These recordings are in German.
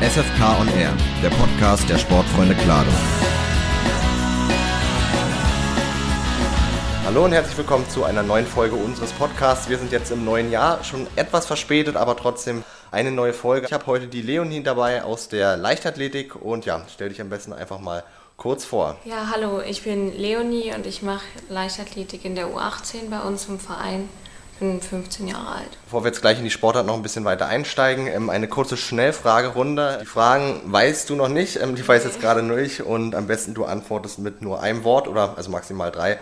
SFK on Air, der Podcast der Sportfreunde Klado. Hallo und herzlich willkommen zu einer neuen Folge unseres Podcasts. Wir sind jetzt im neuen Jahr, schon etwas verspätet, aber trotzdem eine neue Folge. Ich habe heute die Leonie dabei aus der Leichtathletik und ja, stell dich am besten einfach mal kurz vor. Ja, hallo, ich bin Leonie und ich mache Leichtathletik in der U18 bei uns im Verein. Bin 15 Jahre alt. Bevor wir jetzt gleich in die Sportart noch ein bisschen weiter einsteigen, ähm, eine kurze Schnellfragerunde. Die Fragen weißt du noch nicht, ähm, die weiß jetzt gerade durch und am besten du antwortest mit nur einem Wort oder also maximal drei.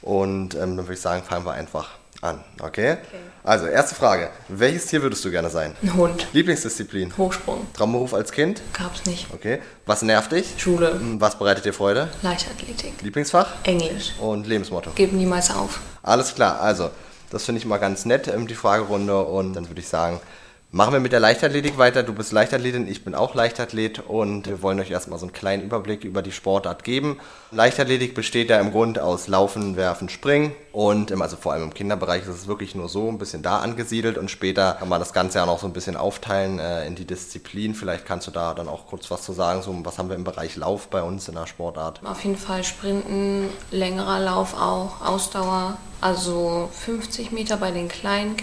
Und ähm, dann würde ich sagen, fangen wir einfach an. Okay? okay? Also, erste Frage. Welches Tier würdest du gerne sein? Ein Hund. Lieblingsdisziplin? Hochsprung. Traumberuf als Kind? Gab's nicht. Okay. Was nervt dich? Schule. Hm, was bereitet dir Freude? Leichtathletik. Lieblingsfach? Englisch. Und Lebensmotto? Gib niemals auf. Alles klar. Also, das finde ich mal ganz nett, ähm, die Fragerunde. Und dann würde ich sagen, Machen wir mit der Leichtathletik weiter. Du bist Leichtathletin, ich bin auch Leichtathlet und wir wollen euch erstmal so einen kleinen Überblick über die Sportart geben. Leichtathletik besteht ja im Grund aus Laufen, Werfen, Springen und also vor allem im Kinderbereich ist es wirklich nur so ein bisschen da angesiedelt und später kann man das Ganze ja noch so ein bisschen aufteilen äh, in die Disziplin. Vielleicht kannst du da dann auch kurz was zu sagen, so was haben wir im Bereich Lauf bei uns in der Sportart? Auf jeden Fall Sprinten, längerer Lauf auch, Ausdauer, also 50 Meter bei den Kleinen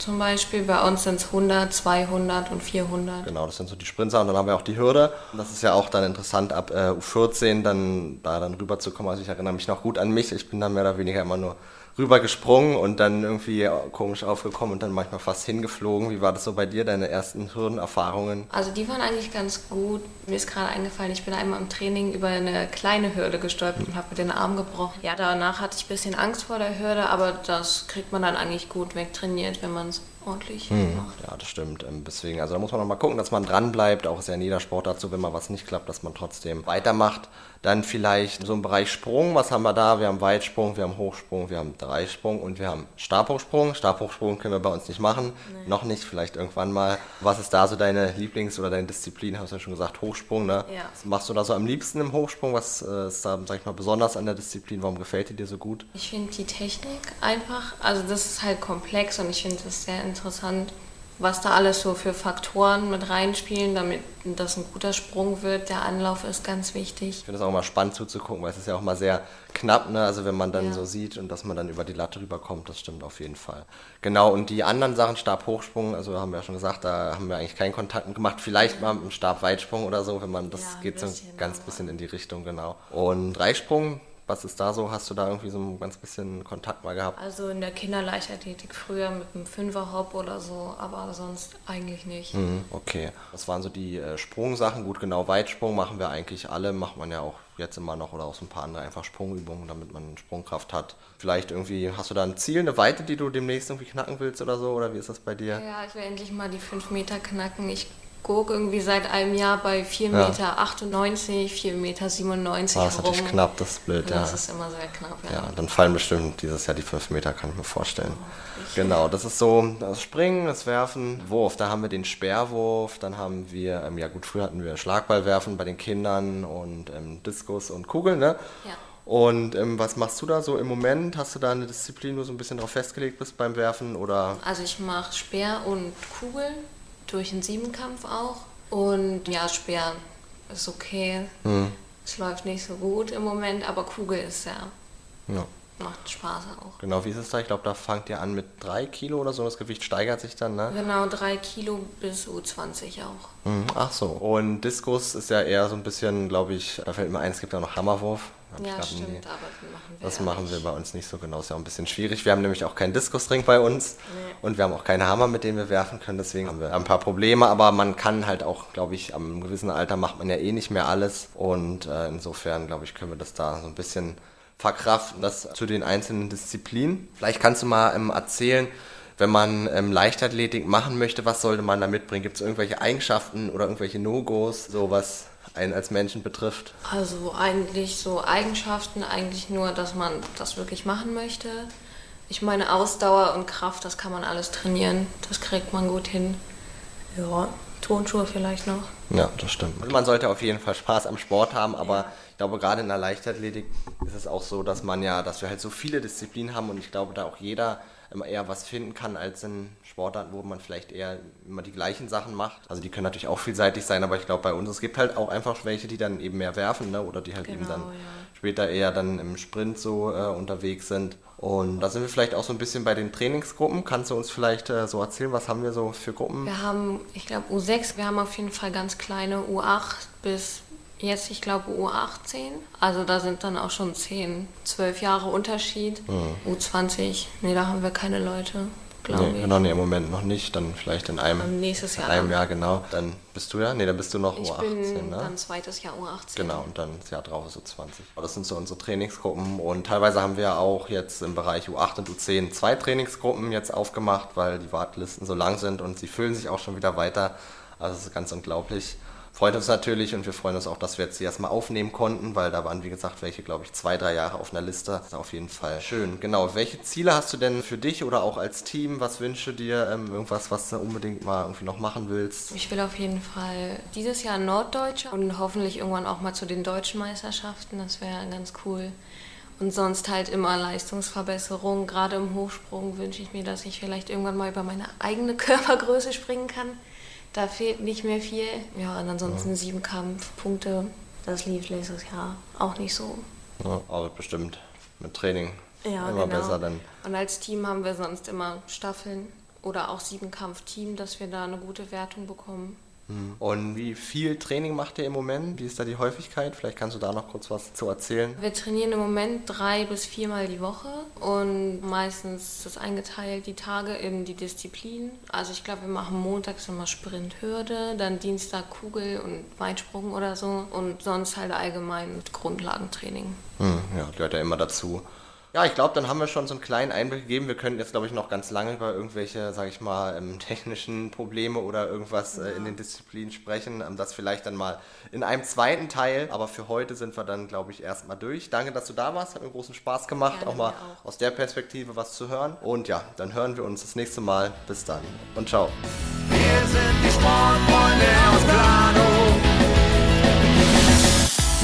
zum Beispiel. Bei uns sind es 100, 200 und 400. Genau, das sind so die Sprinter und dann haben wir auch die Hürde. Das ist ja auch dann interessant, ab äh, U14 dann da dann rüberzukommen. Also ich erinnere mich noch gut an mich. Ich bin dann mehr oder weniger immer nur rübergesprungen und dann irgendwie komisch aufgekommen und dann manchmal fast hingeflogen. Wie war das so bei dir, deine ersten Hürdenerfahrungen? Also die waren eigentlich ganz gut. Mir ist gerade eingefallen, ich bin einmal im Training über eine kleine Hürde gestolpert und habe mir den Arm gebrochen. Ja, danach hatte ich ein bisschen Angst vor der Hürde, aber das kriegt man dann eigentlich gut wegtrainiert, wenn man es ordentlich hm. macht. Ja, das stimmt. Ähm, deswegen, also da muss man noch mal gucken, dass man dran bleibt. Auch ist ja in jeder Sportart so, wenn mal was nicht klappt, dass man trotzdem weitermacht. Dann vielleicht so im Bereich Sprung, was haben wir da? Wir haben Weitsprung, wir haben Hochsprung, wir haben Dreisprung und wir haben Stabhochsprung. Stabhochsprung können wir bei uns nicht machen. Nee. Noch nicht, vielleicht irgendwann mal. Was ist da so deine Lieblings- oder deine Disziplin? Hast du ja schon gesagt, Hochsprung, ne? Ja. Was machst du da so am liebsten im Hochsprung? Was äh, ist da, sag ich mal, besonders an der Disziplin? Warum gefällt die dir so gut? Ich finde die Technik einfach, also das ist halt komplex und ich finde das sehr interessant was da alles so für Faktoren mit reinspielen, damit das ein guter Sprung wird. Der Anlauf ist ganz wichtig. Ich finde es auch immer spannend zuzugucken, weil es ist ja auch mal sehr knapp, ne? Also wenn man dann ja. so sieht und dass man dann über die Latte rüberkommt, das stimmt auf jeden Fall. Genau, und die anderen Sachen, Stabhochsprung, also haben wir ja schon gesagt, da haben wir eigentlich keinen Kontakt gemacht. Vielleicht mal mit dem Stabweitsprung oder so, wenn man das ja, geht so ein ganz bisschen in die Richtung, genau. Und Dreisprung, was ist da so? Hast du da irgendwie so ein ganz bisschen Kontakt mal gehabt? Also in der Kinderleichtathletik früher mit einem Fünferhop oder so, aber sonst eigentlich nicht. Mhm, okay. Das waren so die äh, Sprungsachen. Gut, genau, Weitsprung machen wir eigentlich alle, macht man ja auch jetzt immer noch oder auch so ein paar andere einfach Sprungübungen, damit man Sprungkraft hat. Vielleicht irgendwie, hast du da ein Ziel, eine Weite, die du demnächst irgendwie knacken willst oder so? Oder wie ist das bei dir? Ja, ich will endlich mal die 5 Meter knacken. Ich gucke irgendwie seit einem Jahr bei 4,98 Meter, 4,97 Meter. Ah, das ist natürlich knapp, das Bild, ja. Das ist immer sehr knapp, ja. Ja, dann fallen bestimmt dieses Jahr die 5 Meter, kann ich mir vorstellen. Oh, genau, das ist so das Springen, das Werfen, Wurf. Da haben wir den Speerwurf, dann haben wir, ähm, ja gut, früher hatten wir Schlagballwerfen bei den Kindern und ähm, Diskus und Kugeln, ne? Ja. Und ähm, was machst du da so im Moment? Hast du da eine Disziplin, wo du so ein bisschen drauf festgelegt bist beim Werfen? Oder? Also ich mache Speer und Kugeln durch den Siebenkampf auch. Und ja, Speer ist okay. Mhm. Es läuft nicht so gut im Moment, aber Kugel ist ja. ja. Macht Spaß auch. Genau, wie ist es da? Ich glaube, da fangt ihr an mit drei Kilo oder so. Das Gewicht steigert sich dann, ne? Genau, drei Kilo bis U20 auch. Mhm. Ach so. Und Diskus ist ja eher so ein bisschen, glaube ich, da fällt mir ein, es gibt ja noch Hammerwurf. Ja, stimmt, nie. aber das machen wir Das machen wir bei uns nicht so genau. Ist ja auch ein bisschen schwierig. Wir haben nämlich auch keinen Diskusring bei uns nee. und wir haben auch keine Hammer, mit denen wir werfen können. Deswegen haben wir ein paar Probleme, aber man kann halt auch, glaube ich, am gewissen Alter macht man ja eh nicht mehr alles und äh, insofern, glaube ich, können wir das da so ein bisschen verkraften, das zu den einzelnen Disziplinen. Vielleicht kannst du mal ähm, erzählen, wenn man ähm, Leichtathletik machen möchte, was sollte man da mitbringen? Gibt es irgendwelche Eigenschaften oder irgendwelche No-Gos, sowas? einen als Menschen betrifft? Also eigentlich so Eigenschaften, eigentlich nur, dass man das wirklich machen möchte. Ich meine, Ausdauer und Kraft, das kann man alles trainieren. Das kriegt man gut hin. Ja, Tonschuhe vielleicht noch. Ja, das stimmt. Man sollte auf jeden Fall Spaß am Sport haben, aber ja. ich glaube, gerade in der Leichtathletik ist es auch so, dass man ja, dass wir halt so viele Disziplinen haben und ich glaube, da auch jeder immer eher was finden kann als in Sportarten, wo man vielleicht eher immer die gleichen Sachen macht. Also die können natürlich auch vielseitig sein, aber ich glaube bei uns, es gibt halt auch einfach welche, die dann eben mehr werfen ne? oder die halt Genau, eben dann ja. später eher dann im Sprint so äh, unterwegs sind. Und da sind wir vielleicht auch so ein bisschen bei den Trainingsgruppen. Kannst du uns vielleicht äh, so erzählen, was haben wir so für Gruppen? Wir haben, ich glaube, U6, wir haben auf jeden Fall ganz kleine U8 bis jetzt, ich glaube, U18. Also da sind dann auch schon 10, 12 Jahre Unterschied. U20, nee, da haben wir keine Leute, glaube Nee, ich. genau, nee, im Moment noch nicht. Dann vielleicht in einem, Ähm, nächstes Jahr in einem. Jahr, genau. Dann bist du ja, nee, dann bist du noch Ich U18, bin ne? dann zweites Jahr U18. Genau, und dann das Jahr drauf ist so 20. Aber Das sind so unsere Trainingsgruppen und teilweise haben wir auch jetzt im Bereich U8 und U10 zwei Trainingsgruppen jetzt aufgemacht, weil die Wartelisten so lang sind und sie füllen sich auch schon wieder weiter. Also es ist ganz unglaublich. Freut uns natürlich und wir freuen uns auch, dass wir jetzt die erstmal aufnehmen konnten, weil da waren, wie gesagt, welche, glaube ich, zwei, drei Jahre auf einer Liste. Das ist auf jeden Fall schön. Genau, welche Ziele hast du denn für dich oder auch als Team? Was wünschst du dir? Ähm, irgendwas, was du unbedingt mal irgendwie noch machen willst? Ich will auf jeden Fall dieses Jahr Norddeutsche und hoffentlich irgendwann auch mal zu den deutschen Meisterschaften. Das wäre ganz cool. Und sonst halt immer Leistungsverbesserung. Gerade im Hochsprung wünsche ich mir, dass ich vielleicht irgendwann mal über meine eigene Körpergröße springen kann. Da fehlt nicht mehr viel. Ja, und ansonsten sieben Kampfpunkte. Das lief letztes Jahr auch nicht so. Ja, aber bestimmt mit Training Ja, immer genau. besser dann. Und als Team haben wir sonst immer Staffeln oder auch Siebenkampf-Team, dass wir da eine gute Wertung bekommen. Und wie viel Training macht ihr im Moment? Wie ist da die Häufigkeit? Vielleicht kannst du da noch kurz was zu erzählen. Wir trainieren im Moment drei bis viermal die Woche und meistens ist es eingeteilt die Tage in die Disziplinen. Also ich glaube, wir machen montags immer Sprint Hürde, dann Dienstag Kugel und Weitsprung oder so und sonst halt allgemein mit Grundlagentraining. Hm, ja, gehört ja immer dazu. Ja, ich glaube, dann haben wir schon so einen kleinen Einblick gegeben. Wir können jetzt, glaube ich, noch ganz lange über irgendwelche, sage ich mal, ähm, technischen Probleme oder irgendwas äh, in den Disziplinen sprechen. Ähm, das vielleicht dann mal in einem zweiten Teil. Aber für heute sind wir dann, glaube ich, erstmal durch. Danke, dass du da warst. Hat mir großen Spaß gemacht, Gerne, auch mal auch. aus der Perspektive was zu hören. Und ja, dann hören wir uns das nächste Mal. Bis dann und ciao. Wir sind die Sportfreunde aus Plano.